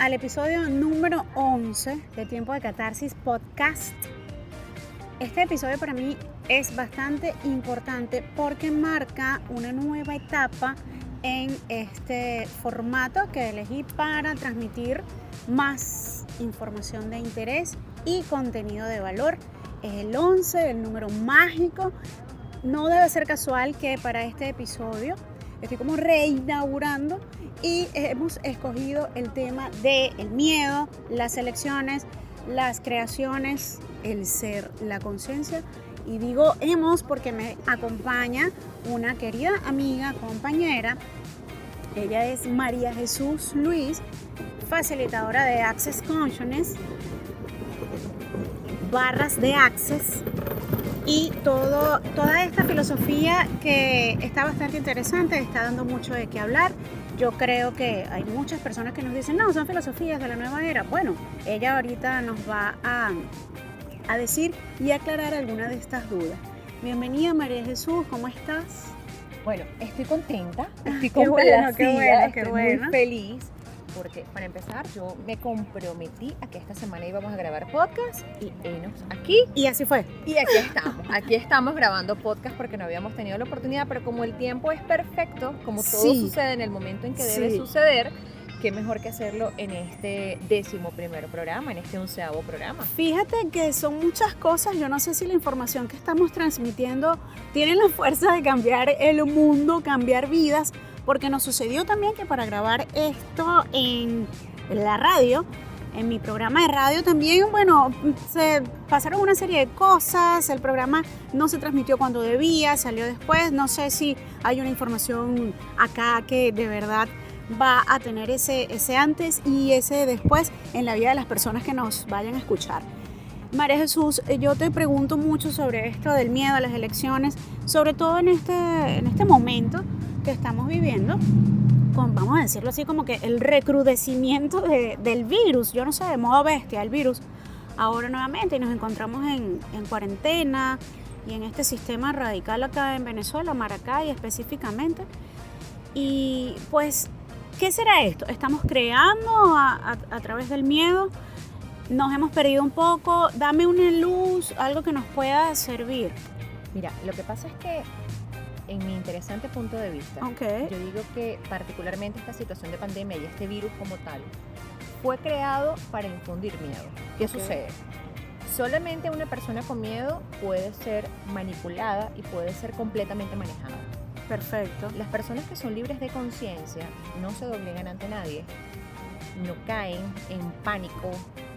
Al episodio número 11 de Tiempo de Catarsis Podcast. Este episodio para mí es bastante importante porque marca una nueva etapa en este formato que elegí para transmitir más información de interés y contenido de valor. Es el 11, el número mágico. No debe ser casual que para este episodio estoy como reinaugurando y hemos escogido el tema del el miedo, las elecciones, las creaciones, el ser, la conciencia. Y digo hemos porque me acompaña una querida amiga, compañera. Ella es María Jesús Luis, facilitadora de Access Consciousness, barras de Access y todo, toda esta filosofía que está bastante interesante, está dando mucho de qué hablar. Yo creo que hay muchas personas que nos dicen, no, son filosofías de la nueva era. Bueno, ella ahorita nos va a, a decir y aclarar algunas de estas dudas. Bienvenida María Jesús, ¿cómo estás? Bueno, estoy contenta, estoy Qué bueno, qué bueno, estoy qué muy feliz porque para empezar yo me comprometí a que esta semana íbamos a grabar podcast y enos aquí Y así fue. y aquí estamos, aquí estamos grabando podcast porque no habíamos tenido la oportunidad, pero como el tiempo es perfecto, como todo Sí. sucede en el momento en que debe Sí. suceder, qué mejor que hacerlo en este décimo primer programa, en este onceavo programa. Fíjate que son muchas cosas, yo no sé si la información que estamos transmitiendo tiene la fuerza de cambiar el mundo, cambiar vidas, porque nos sucedió también que para grabar esto en la radio, en mi programa de radio también, bueno, se pasaron una serie de cosas, el programa no se transmitió cuando debía, salió después, no sé si hay una información acá que de verdad va a tener ese, ese antes y ese después en la vida de las personas que nos vayan a escuchar. María Jesús, yo te pregunto mucho sobre esto del miedo a las elecciones, sobre todo en este, en este momento que estamos viviendo, con, vamos a decirlo así, como que el recrudecimiento de- del virus, yo no sé, de modo bestia, el virus, ahora nuevamente y nos encontramos en, en cuarentena y en este sistema radical acá en Venezuela, Maracay específicamente. Y pues, ¿qué será esto? ¿Estamos creando a, a- a través del miedo? Nos hemos perdido un poco. Dame una luz, algo que nos pueda servir. Mira, lo que pasa es que en mi interesante punto de vista. Yo digo que particularmente esta situación de pandemia y este virus como tal fue creado para infundir miedo. ¿Qué sucede? Solamente una persona con miedo puede ser manipulada y puede ser completamente manejada. Perfecto. Las personas que son libres de conciencia no se doblegan ante nadie, no caen en pánico.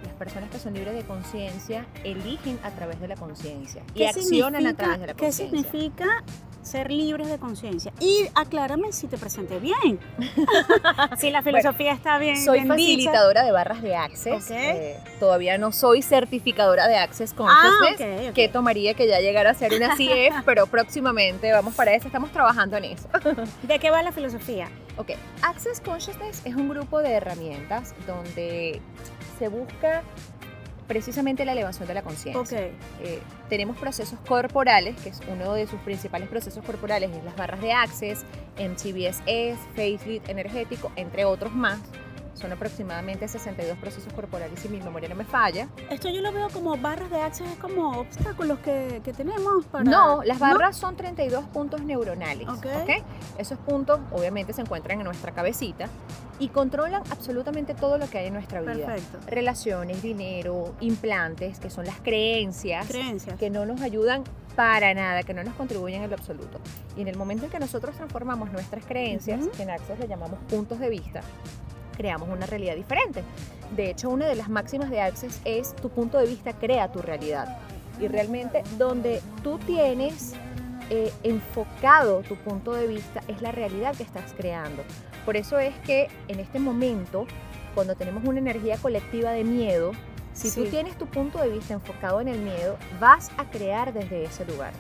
Las personas que son libres de conciencia eligen a través de la conciencia y ¿Qué accionan a través de la ¿Qué conciencia. significa ser libres de conciencia? Y aclárame si te presenté bien. si la filosofía está bien. Soy facilitadora de barras de Access. Ok. eh, todavía no soy certificadora de Access Ah, Consciousness. ok. Que tomaría que ya llegara a ser una CF, pero próximamente vamos para eso, estamos trabajando en eso. ¿De qué va la filosofía? Ok, Access Consciousness es un grupo de herramientas donde se busca precisamente la elevación de la conciencia. Eh, tenemos procesos corporales, que es uno de sus principales procesos corporales, es las barras de Access, MTBSS, Facelift energético, entre otros más. Son aproximadamente 62 procesos corporales si mi memoria no me falla. Esto yo lo veo como barras de access, es como obstáculos que, que tenemos para... No, las barras son 32 puntos neuronales. Ok. ¿ok? Esos puntos obviamente se encuentran en nuestra cabecita y controlan absolutamente todo lo que hay en nuestra vida. Perfecto. Relaciones, dinero, implantes, que son las creencias. Creencias. que no nos ayudan para nada, que no nos contribuyen en lo absoluto. Y en el momento en que nosotros transformamos nuestras creencias, que en Access le llamamos puntos de vista, creamos una realidad diferente. De hecho, una de las máximas de Access es tu punto de vista crea tu realidad. Y realmente donde tú tienes eh, enfocado tu punto de vista es la realidad que estás creando. Por eso es que en este momento, cuando tenemos una energía colectiva de miedo, si tú tienes tu punto de vista enfocado en el miedo, vas a crear desde ese lugar.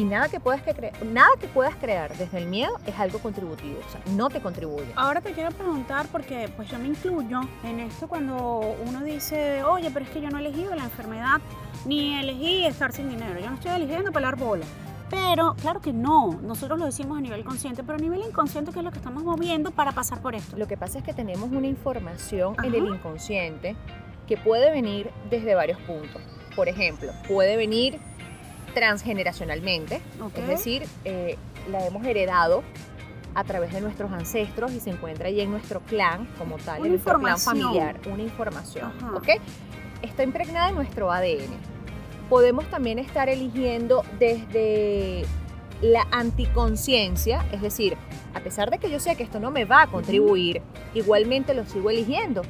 Y nada que, puedas que cre- nada que puedas crear desde el miedo es algo contributivo, o sea, no te contribuye. Ahora te quiero preguntar, porque pues yo me incluyo en esto cuando uno dice, oye, pero es que yo no he elegido la enfermedad, ni elegí estar sin dinero, yo no estoy eligiendo pelar bola. Pero claro que no, nosotros lo decimos a nivel consciente, pero a nivel inconsciente, ¿qué es lo que estamos moviendo para pasar por esto? Lo que pasa es que tenemos una información en el inconsciente que puede venir desde varios puntos. Por ejemplo, puede venir transgeneracionalmente, es decir, eh, la hemos heredado a través de nuestros ancestros y se encuentra allí en nuestro clan como tal, Una en nuestro clan información. familiar, una información, Ajá. ¿ok? Está impregnada en nuestro ADN. Podemos también estar eligiendo desde la anticonciencia, es decir, a pesar de que yo sé que esto no me va a contribuir, igualmente lo sigo eligiendo.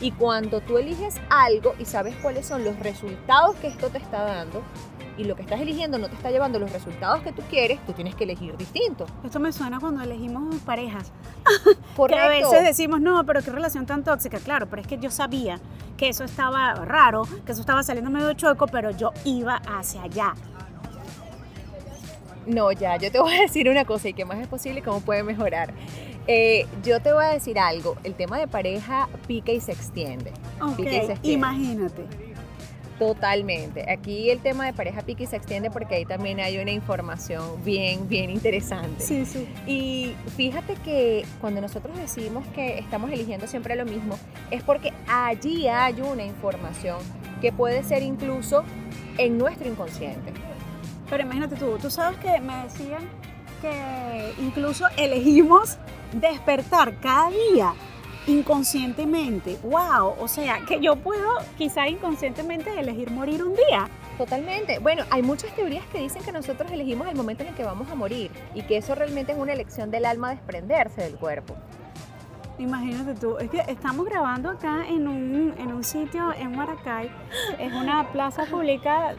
Y cuando tú eliges algo y sabes cuáles son los resultados que esto te está dando, y lo que estás eligiendo no te está llevando los resultados que tú quieres, tú tienes que elegir distinto. Esto me suena cuando elegimos parejas. Correcto. Que a veces decimos, no, pero qué relación tan tóxica. Claro, pero es que yo sabía que eso estaba raro, que eso estaba saliendo medio chueco, pero yo iba hacia allá. No, ya, yo te voy a decir una cosa y qué más es posible y cómo puede mejorar. Eh, yo te voy a decir algo, el tema de pareja pica y se extiende. Pica y se extiende. imagínate. Totalmente. Aquí el tema de pareja y se extiende porque ahí también hay una información bien, bien interesante. Sí, sí. Y fíjate que cuando nosotros decimos que estamos eligiendo siempre lo mismo, es porque allí hay una información que puede ser incluso en nuestro inconsciente. Pero imagínate tú, tú sabes que me decían que incluso elegimos despertar cada día inconscientemente. ¡Wow! O sea, que yo puedo quizá inconscientemente elegir morir un día. Totalmente. Bueno, hay muchas teorías que dicen que nosotros elegimos el momento en el que vamos a morir y que eso realmente es una elección del alma desprenderse del cuerpo. Imagínate tú, es que estamos grabando acá en un, en un sitio en Maracay, es una plaza pública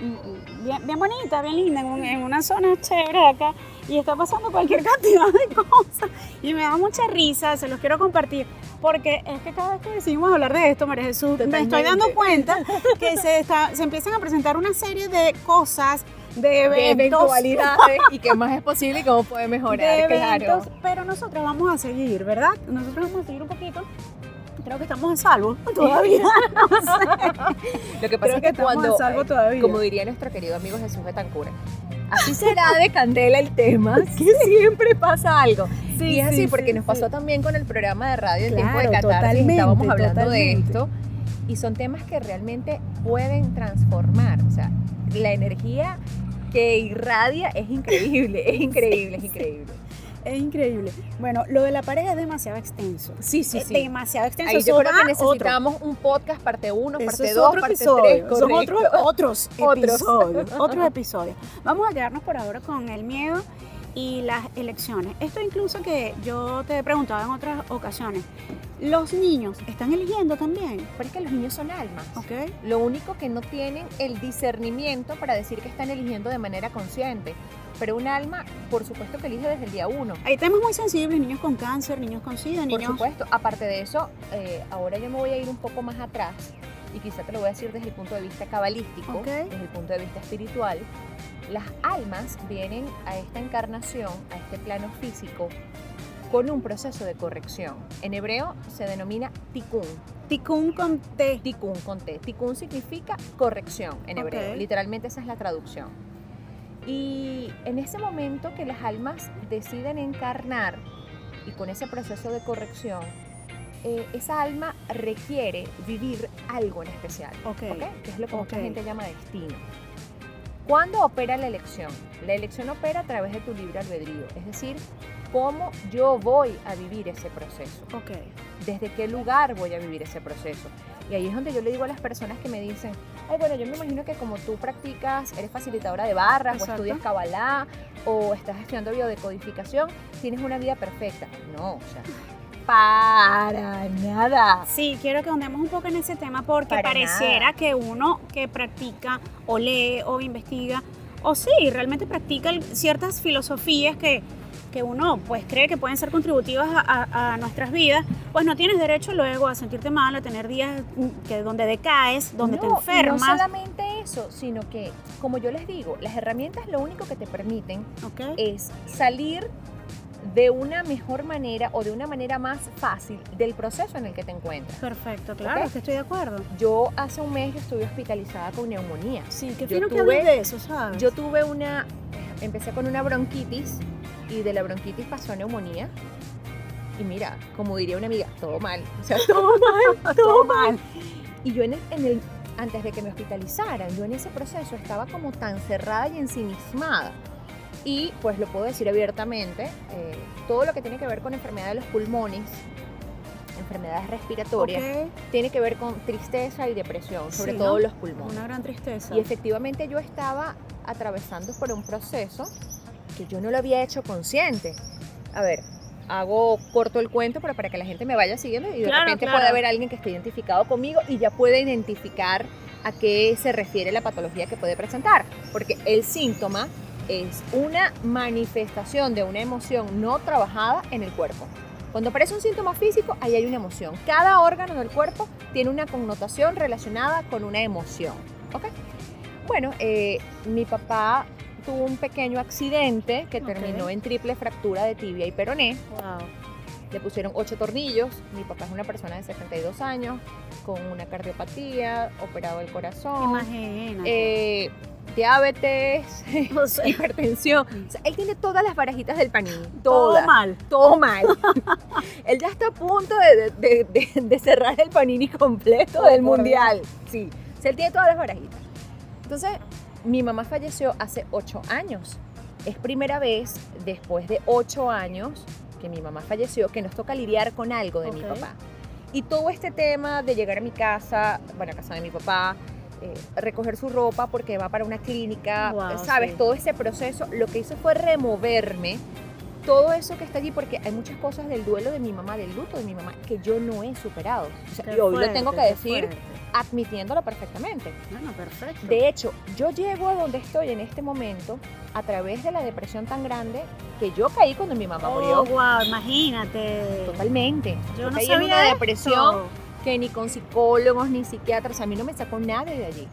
bien, bien bonita, bien linda, en, un- en una zona chévere de acá, y está pasando cualquier cantidad de cosas, y me da mucha risa, se los quiero compartir, porque es que cada vez que decidimos hablar de esto, María Jesús, me estoy Totalmente. dando cuenta que se, está, se empiezan a presentar una serie de cosas, de De eventos, eventualidades y qué más es posible y cómo puede mejorar, de claro. eventos, pero nosotros vamos a seguir, ¿verdad? Nosotros vamos a seguir un poquito. Creo que estamos a salvo todavía. No sé. Lo que pasa Creo es que que estamos cuando, a salvo todavía. como diría nuestro querido amigo Jesús Betancur, así será de candela el tema, que siempre pasa algo. Sí, y es así sí, porque sí, nos pasó también con el programa de radio El Claro, Tiempo de Catarsis, estábamos hablando de totalmente. esto, y son temas que realmente pueden transformar, o sea, la energía que irradia es increíble, es increíble, es increíble. Es increíble. Bueno, lo de la pareja es demasiado extenso. Sí, sí, Es sí. demasiado extenso. Ahí yo creo que otro. necesitamos un podcast parte 1, Eso parte es 2, otro parte episodio. 3. Son otros, otros Otros. episodios. otros episodios. Vamos a quedarnos por ahora con el miedo y las elecciones. Esto incluso que yo te he preguntado en otras ocasiones. Los niños están eligiendo también. Pero es que los niños son almas. Lo único que no tienen el discernimiento para decir que están eligiendo de manera consciente. Pero un alma, por supuesto que elige desde el día uno. Hay temas muy sensibles, niños con cáncer, niños con SIDA, Por niños... supuesto, aparte de eso, eh, ahora yo me voy a ir un poco más atrás y quizá te lo voy a decir desde el punto de vista cabalístico, Ok. desde el punto de vista espiritual. Las almas vienen a esta encarnación, a este plano físico, con un proceso de corrección. En hebreo se denomina tikkun. Tikkun con T. Tikkun con T. Tikkun significa corrección en hebreo. Literalmente esa es la traducción. Y en ese momento que las almas deciden encarnar y con ese proceso de corrección, eh, esa alma requiere vivir algo en especial, Ok. ¿ok? que es lo que mucha gente llama destino. ¿Cuándo opera la elección? La elección opera a través de tu libre albedrío, es decir, cómo yo voy a vivir ese proceso Ok. desde qué lugar voy a vivir ese proceso. Y ahí es donde yo le digo a las personas que me dicen, ay, bueno, yo me imagino que como tú practicas, eres facilitadora de barras, Exacto. o estudias Kabbalah, o estás estudiando biodecodificación, tienes una vida perfecta. No, o sea, para nada. Sí, quiero que ahondemos un poco en ese tema porque Para pareciera nada. que uno que practica o lee o investiga, o sí, realmente practica ciertas filosofías que, que uno pues cree que pueden ser contributivas a, a- a nuestras vidas, pues no tienes derecho luego a sentirte mal, a tener días mm, que, donde decaes, donde te No, y enfermas. No solamente eso, sino que, como yo les digo, las herramientas lo único que te permiten ¿ok? es salir de una mejor manera o de una manera más fácil del proceso en el que te encuentras. Perfecto, claro, que estoy de acuerdo. Yo hace un mes yo estuve hospitalizada con neumonía. Sí, qué fino que tuve- de eso, ¿sabes? Yo tuve una, empecé con una bronquitis y de la bronquitis pasó a neumonía. Y mira, como diría una amiga, todo mal. O sea, todo mal, todo mal. Y yo en el, en el- antes de que me hospitalizaran, yo en ese proceso estaba como tan cerrada y ensimismada. Y pues lo puedo decir abiertamente, eh, todo lo que tiene que ver con enfermedad de los pulmones, enfermedades respiratorias, Ok, tiene que ver con tristeza y depresión, sobre Sí, todo ¿no? los pulmones. Una gran tristeza. Y efectivamente yo estaba atravesando por un proceso que yo no lo había hecho consciente. A ver, hago corto el cuento, pero para que la gente me vaya siguiendo y de Claro, repente claro. pueda haber alguien que esté identificado conmigo y ya pueda identificar a qué se refiere la patología que puede presentar. Porque el síntoma es una manifestación de una emoción no trabajada en el cuerpo. Cuando aparece un síntoma físico, ahí hay una emoción. Cada órgano del cuerpo tiene una connotación relacionada con una emoción. ¿ok? Bueno, eh, mi papá tuvo un pequeño accidente que terminó en triple fractura de tibia y peroné. Wow. Le pusieron ocho tornillos. Mi papá es una persona de 72 años con una cardiopatía, operado el corazón, Imagínate. eh, diabetes, O sea, hipertensión. O sea, él tiene todas las barajitas del panini. todo Todas. mal. Todo mal. él ya está a punto de, de- de- de cerrar el panini completo Oh, del mundial. Sí. O sea, él tiene todas las barajitas. Entonces, mi mamá falleció hace ocho años. Es primera vez después de ocho años que mi mamá falleció que nos toca lidiar con algo de mi Ok. papá. Y todo este tema de llegar a mi casa, bueno, a casa de mi papá, recoger su ropa porque va para una clínica, Wow, ¿sabes? sí. Todo ese proceso, lo que hizo fue removerme todo eso que está allí porque hay muchas cosas del duelo de mi mamá, del luto de mi mamá, que yo no he superado. O sea, Qué y hoy lo tengo que decir admitiéndolo perfectamente. Bueno, perfecto. De hecho, yo llego a donde estoy en este momento a través de la depresión tan grande que yo caí cuando mi mamá oh, murió. wow, imagínate. Totalmente. Yo no caí sabía en una esto. Que ni con psicólogos ni psiquiatras, a mí no me sacó nadie de allí.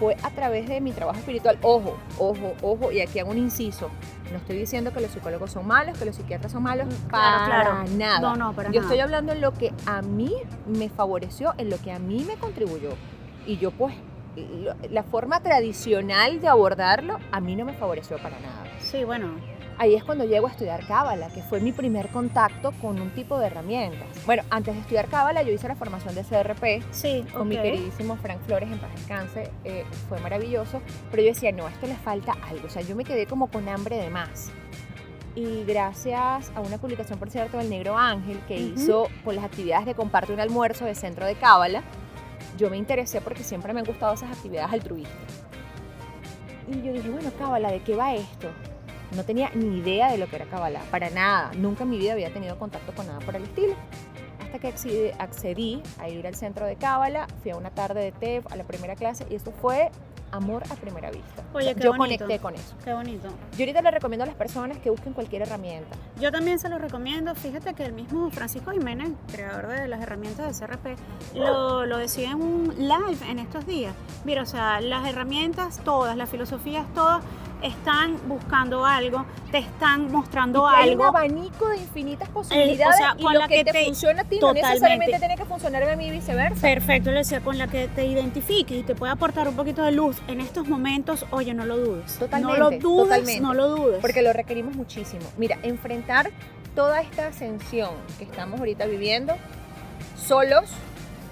Fue a través de mi trabajo espiritual. Ojo, ojo, ojo, y aquí hago un inciso. No estoy diciendo que los psicólogos son malos, que los psiquiatras son malos, Mm, para claro, nada. No, no, para Yo nada. estoy hablando en lo que a mí me favoreció, en lo que a mí me contribuyó. Y yo pues, lo- la forma tradicional de abordarlo, a mí no me favoreció para nada. Sí, bueno. Ahí es cuando llego a estudiar Cábala, que fue mi primer contacto con un tipo de herramientas. Bueno, antes de estudiar Cábala, yo hice la formación de CRP Sí, con mi queridísimo Frank Flores en paz descanse. eh, fue maravilloso, pero yo decía, no, esto le falta algo. O sea, yo me quedé como con hambre de más. Y gracias a una publicación, por cierto, del Negro Ángel, que hizo por las actividades de Comparte un almuerzo de Centro de Cábala, yo me interesé porque siempre me han gustado esas actividades altruistas. Y yo dije, bueno, Cábala, ¿de qué va esto? No tenía ni idea de lo que era Kabbalah, para nada. Nunca en mi vida había tenido contacto con nada por el estilo. Hasta que accedí, a ir al centro de Cábala, fui a una tarde de TEF, a la primera clase, y eso fue amor a primera vista. Oye, qué yo bonito. conecté con eso. Qué bonito. Yo ahorita le recomiendo a las personas que busquen cualquier herramienta. Yo también se lo recomiendo. Fíjate que el mismo Francisco Jiménez, creador de las herramientas de CRP, lo, lo decía en un live en estos días. Mira, o sea, las herramientas todas, las filosofías todas, están buscando algo, te están mostrando Y que hay un algo. abanico de infinitas posibilidades o sea, y con lo la que, que te, te- funciona a ti Totalmente. no necesariamente tiene que funcionarme a mí y viceversa. Perfecto, le decía, con la que te identifiques y te puede aportar un poquito de luz en estos momentos, oye, no lo dudes. Totalmente, No lo dudes, totalmente. no lo dudes. porque lo requerimos muchísimo. Mira, enfrentar toda esta ascensión que estamos ahorita viviendo solos,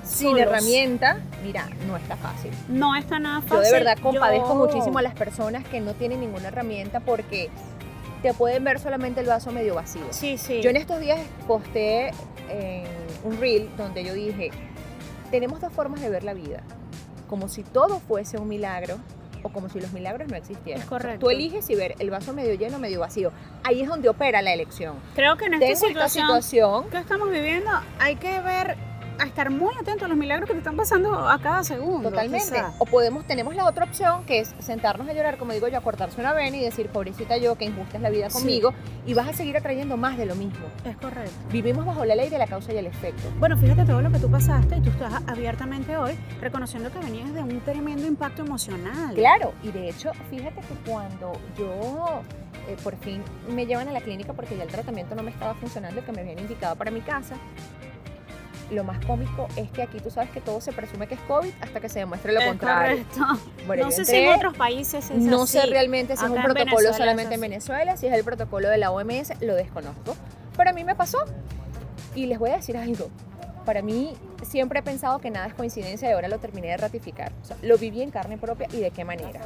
sin Solos. herramienta, mira, no está fácil. no está nada Yo fácil. de verdad compadezco Yo- muchísimo a las personas que no tienen ninguna herramienta porque te pueden ver solamente el vaso medio vacío. Sí, sí. Yo en estos días posté en un reel donde yo dije, tenemos dos formas de ver la vida, como si todo fuese un milagro o como si los milagros no existieran. Es correcto. Tú eliges si ver el vaso medio lleno o medio vacío. Ahí es donde opera la elección. Creo que en esta Tengo esta situación situación, que estamos viviendo hay que ver, a estar muy atento a los milagros que te están pasando a cada segundo. totalmente. quizá. O podemos, tenemos la otra opción que es sentarnos a llorar, como digo yo, a cortarse una vena y decir, pobrecita yo, que injusta es la vida Sí. conmigo, y vas a seguir atrayendo más de lo mismo. Es correcto. Vivimos bajo la ley de la causa y el efecto. Bueno, fíjate todo lo que tú pasaste y tú estás abiertamente hoy reconociendo que venías de un tremendo impacto emocional. Claro, y de hecho, fíjate que cuando yo eh, por fin me llevan a la clínica porque ya el tratamiento no me estaba funcionando, el que me habían indicado para mi casa, lo más cómico es que aquí tú sabes que todo se presume que es COVID hasta que se demuestre lo Es contrario. correcto. Bueno, no sé si en otros países es no así. sé realmente si es un protocolo Venezuela solamente en. Venezuela, si es el protocolo de la OMS, lo desconozco. Pero a mí me pasó. Y les voy a decir algo. Para mí siempre he pensado que nada es coincidencia y ahora lo terminé de ratificar. O sea, lo viví en carne propia y de qué manera.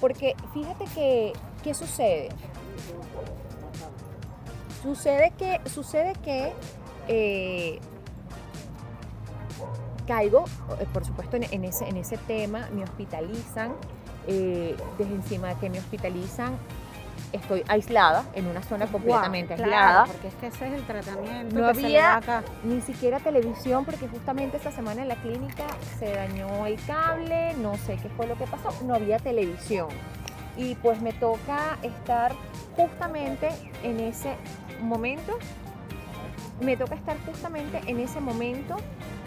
Porque fíjate que, ¿qué sucede? Sucede que, sucede que eh, caigo, eh, por supuesto, en, ese, en ese tema, me hospitalizan, eh, desde encima de que me hospitalizan, estoy aislada, en una zona completamente Wow, aislada. claro, porque es que ese es el tratamiento No que se le había- da acá. Ni siquiera televisión, porque justamente esta semana en la clínica se dañó el cable, no sé qué fue lo que pasó, no había televisión. Y pues me toca estar justamente en ese momento, me toca estar justamente en ese momento,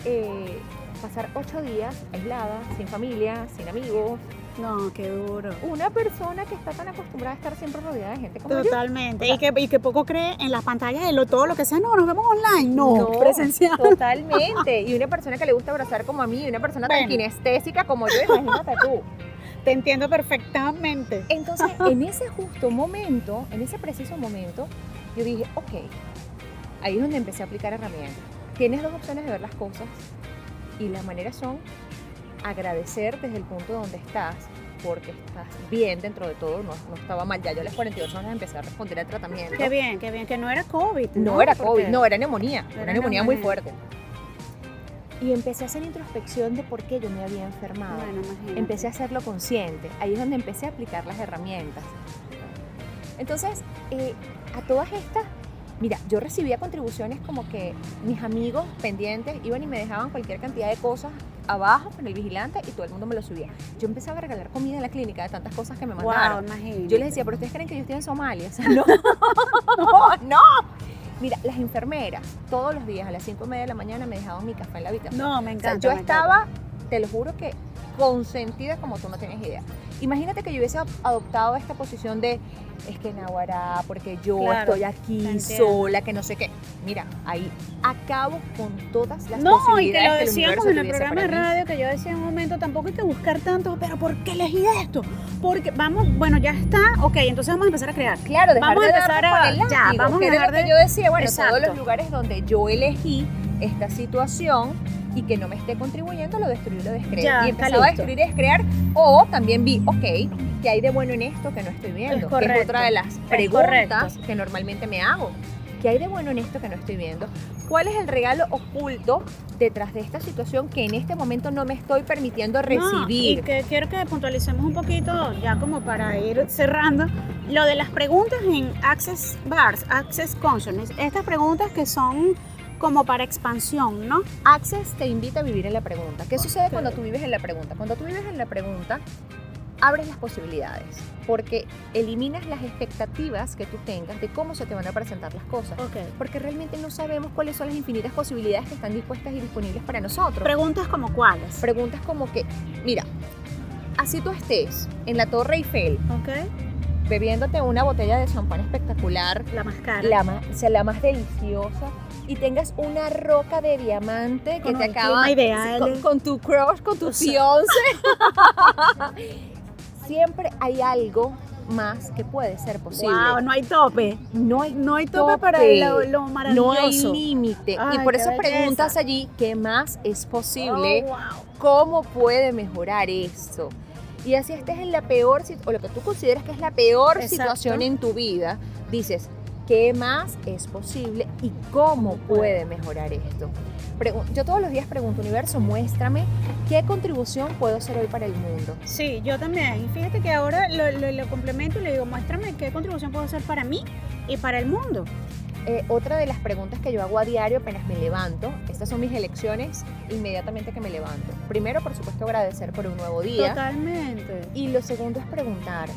eh, pasar ocho días aislada, sin familia, sin amigos. No, qué duro. Una persona que está tan acostumbrada a estar siempre rodeada de gente como yo. Totalmente. Y que, y que poco cree en las pantallas de lo, todo lo que sea. No, nos vemos online. No, presencial. Totalmente. Y una persona que le gusta abrazar como a mí, y una persona tan kinestésica como yo, imagínate tú. Te entiendo perfectamente. Entonces, en ese justo momento, en ese preciso momento, yo dije, ok, ahí es donde empecé a aplicar herramientas. Tienes dos opciones de ver las cosas y las maneras son agradecer desde el punto donde estás, porque estás bien dentro de todo, no, no estaba mal. Ya yo a las 48 horas empecé a responder al tratamiento. Qué bien, qué bien. Que no era COVID. No, era Porque- COVID, no, era neumonía, Era una neumonía muy neumonía. fuerte. Y empecé a hacer introspección de por qué yo me había enfermado. Bueno, imagínate. Empecé a hacerlo consciente. Ahí es donde empecé a aplicar las herramientas. Entonces, eh, a todas estas, mira, yo recibía contribuciones como que mis amigos pendientes iban y me dejaban cualquier cantidad de cosas abajo con el vigilante y todo el mundo me lo subía. Yo empezaba a regalar comida en la clínica de tantas cosas que me Wow, mandaron. imagínate. Yo les decía, pero ustedes creen que yo estoy en Somalia. No, no, no. Mira, las enfermeras todos los días a las 5 y media de la mañana me dejaban mi café en la habitación. No, me O sea, encanta. yo encanta. Te lo juro que consentida como tú no tienes idea. Imagínate que yo hubiese adoptado esta posición de es que Nahuara, porque yo Claro, estoy te aquí sola, que no sé qué. Mira, ahí acabo con todas las No, y posibilidades que lo que el decíamos en el programa de radio que yo decía en un momento, tampoco hay que buscar tanto, pero ¿por qué elegí esto? Porque vamos, bueno, ya está, ok, entonces vamos a empezar a crear. Claro, dejar Vamos a de empezar darnos a- el ya, vamos a dejar lo que de- yo decía, bueno, todos Exacto. los lugares donde yo elegí esta situación y que no me esté contribuyendo, lo destruí, lo descreé. Ya, y empezaba a destruir y descrear, o también vi, ok, ¿qué hay de bueno en esto que no estoy viendo? Es que es correcto, otra de las preguntas correcto. que normalmente me hago. ¿Qué hay de bueno en esto que no estoy viendo? ¿Cuál es el regalo oculto detrás de esta situación que en este momento no me estoy permitiendo No, recibir? y que quiero que puntualicemos un poquito, ya como para ir cerrando, lo de las preguntas en Access Bars, Access Consciousness, estas preguntas que son como para expansión, ¿no? Access te invita a vivir en la pregunta. ¿Qué sucede cuando tú vives en la pregunta? Cuando tú vives en la pregunta, abres las posibilidades, porque eliminas las expectativas que tú tengas de cómo se te van a presentar las cosas. Ok. Porque realmente no sabemos cuáles son las infinitas posibilidades que están dispuestas y disponibles para nosotros. Preguntas como cuáles. Preguntas como que, mira, así tú estés en la Torre Eiffel bebiéndote una botella de champán espectacular, La más cara. la más, o sea, la más deliciosa y tengas una roca de diamante que Con te acaba ideal. con, con tu crush, con tu fiance. Siempre hay algo más que puede ser posible. Wow, no hay tope. No hay No hay tope, Tope. para lo, lo maravilloso. no hay límite. Y por eso belleza. preguntas allí qué más es posible, Oh, wow. cómo puede mejorar esto. Y así estés en la peor o lo que tú consideras que es la peor Exacto. situación en tu vida, dices, ¿qué más es posible y cómo puede mejorar esto? Yo todos los días pregunto, universo, muéstrame qué contribución puedo hacer hoy para el mundo. Sí, yo también. Y fíjate que ahora lo, lo- lo complemento y le digo, muéstrame qué contribución puedo hacer para mí y para el mundo. Eh, otra de las preguntas que yo hago a diario apenas me levanto, estas son mis elecciones inmediatamente que me levanto. Primero, por supuesto, agradecer por un nuevo día. Totalmente. Y lo segundo es preguntar,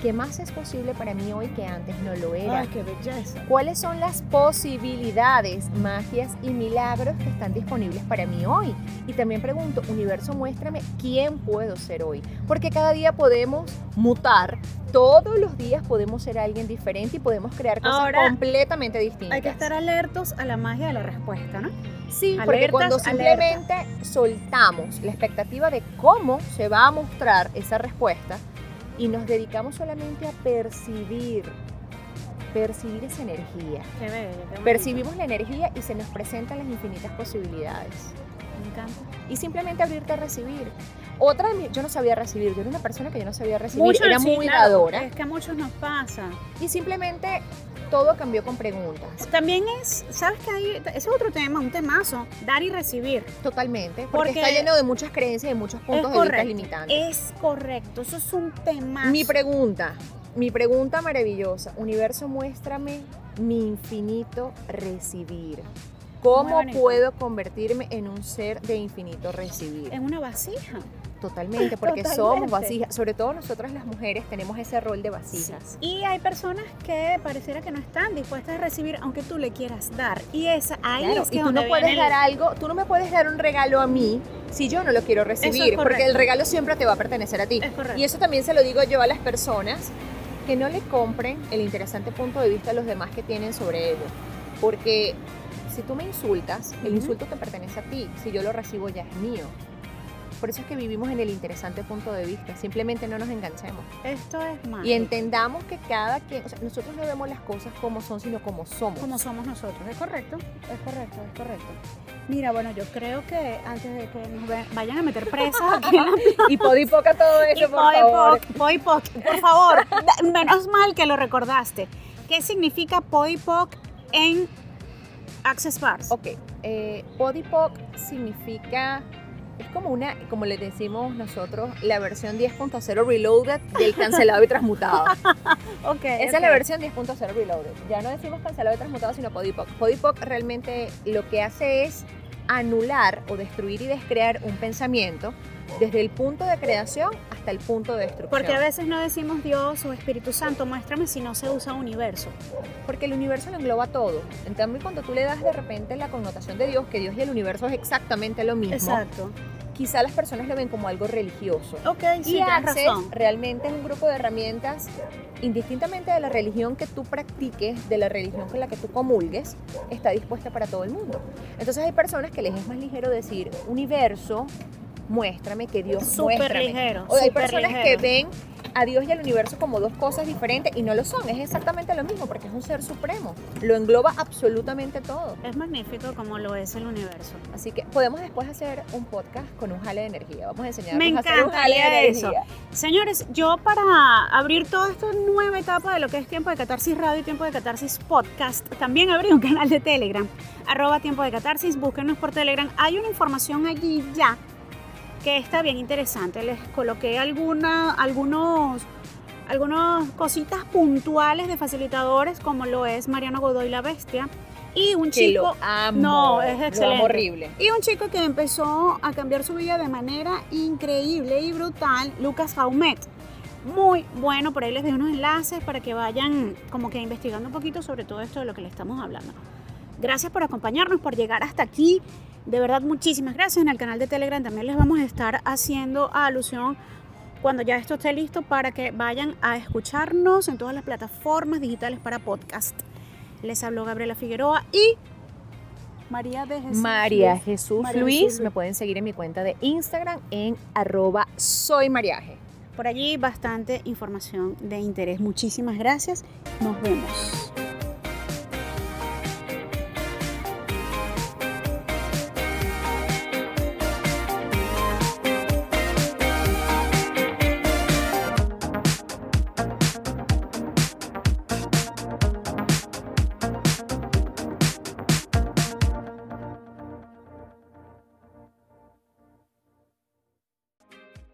¿Qué más es posible para mí hoy que antes no lo era? Ay, qué belleza. ¿Cuáles son las posibilidades, magias y milagros que están disponibles para mí hoy? Y también pregunto, universo, muéstrame quién puedo ser hoy. Porque cada día podemos mutar, todos los días podemos ser alguien diferente y podemos crear cosas Ahora, completamente distintas. Hay que estar alertos a la magia de la respuesta, ¿no? Sí, porque Alertas, cuando alerta. simplemente soltamos la expectativa de cómo se va a mostrar esa respuesta y nos dedicamos solamente a percibir, percibir esa energía. Qué bello. qué. Percibimos la energía y se nos presentan las infinitas posibilidades. Me encanta. Y simplemente abrirte a recibir. Otra yo no sabía recibir, yo era una persona que yo no sabía recibir, Mucho, era sí, muy claro, dadora Es que a muchos nos pasa. y simplemente todo cambió con preguntas. También es, ¿sabes qué hay? Ese es otro tema, un temazo, dar y recibir. Totalmente, porque, Porque está lleno de muchas creencias y de muchos puntos de vista limitantes. Es correcto, eso es un temazo. Mi pregunta, mi pregunta maravillosa. Universo, muéstrame mi infinito recibir. ¿Cómo puedo convertirme en un ser de infinito recibir? en una vasija. Totalmente, porque Totalmente. somos vasijas. Sobre todo nosotras las mujeres tenemos ese rol de vasijas. Y hay personas que pareciera que no están dispuestas a recibir, aunque tú le quieras dar. Y esa, ahí Claro, es que y tú no puedes el- dar algo, tú no me puedes dar un regalo a mí si yo no lo quiero recibir, porque el regalo siempre te va a pertenecer a ti. Es. Y eso también se lo digo yo a las personas que no le compren el interesante punto de vista a los demás que tienen sobre ello. Porque si tú me insultas, el insulto te pertenece a ti. Si yo lo recibo ya es mío. Por eso es que vivimos en el interesante punto de vista. Simplemente no nos enganchemos. Esto es más. Y entendamos que cada quien, o sea, nosotros no vemos las cosas como son, sino como somos. como somos nosotros. Es correcto, es correcto, es correcto. Mira, bueno, yo creo que antes de que nos vayan a meter presas aquí en la Y podipoca todo eso, Y por favor. poc, poi poc, por favor, menos mal que lo recordaste. ¿Qué significa poi poc en Access Bars? Ok, eh, Podipoc significa, es como una, como le decimos nosotros, la versión 10.0 reloaded del cancelado y transmutado. Ok, Esa es la versión 10.0 reloaded. Ya no decimos cancelado y transmutado, sino Podipoc. Podipoc realmente lo que hace es anular o destruir y descrear un pensamiento desde el punto de creación hasta el punto de destrucción. Porque a veces no decimos Dios o Espíritu Santo, muéstrame si no se usa universo. Porque el universo lo engloba todo. En cambio, cuando tú le das de repente la connotación de Dios, que Dios y el universo es exactamente lo mismo, Exacto. Quizá las personas lo ven como algo religioso. Ok, sí, y Access razón. realmente es un grupo de herramientas, indistintamente de la religión que tú practiques, de la religión con la que tú comulgues, está dispuesta para todo el mundo. Entonces hay personas que les es más ligero decir, universo, muéstrame que Dios Súper muéstrame. ligero. O hay personas ligero. que ven a Dios y al universo como dos cosas diferentes y no lo son, es exactamente lo mismo porque es un ser supremo, lo engloba absolutamente todo. Es magnífico como lo es el universo. Así que podemos después hacer un podcast con un jale de energía. Vamos a enseñarles Me a hacer un jale de eso. energía. Señores, yo para abrir toda esta nueva etapa de lo que es Tiempo de Catarsis Radio y Tiempo de Catarsis Podcast, también abrí un canal de Telegram, arroba Tiempo de Catarsis, búsquenos por Telegram. Hay una información allí ya que está bien interesante. Les coloqué alguna, algunos, algunas cositas puntuales de facilitadores, como lo es Mariano Godoy la Bestia, y un Que chico... lo amo. No, es Lo excelente. horrible. Y un chico que empezó a cambiar su vida de manera increíble y brutal, Lucas Jaumet. Muy bueno, por ahí les dejo unos enlaces para que vayan como que investigando un poquito sobre todo esto de lo que le estamos hablando. Gracias por acompañarnos, por llegar hasta aquí. De verdad, muchísimas gracias. En el canal de Telegram también les vamos a estar haciendo alusión cuando ya esto esté listo para que vayan a escucharnos en todas las plataformas digitales para podcast. Les habló Gabriela Figueroa y María de Jesús. María Luis. Jesús María Luis. Jesús. Me pueden seguir en mi cuenta de Instagram en arroba soy mariaje. Por allí bastante información de interés. Muchísimas gracias. Nos vemos.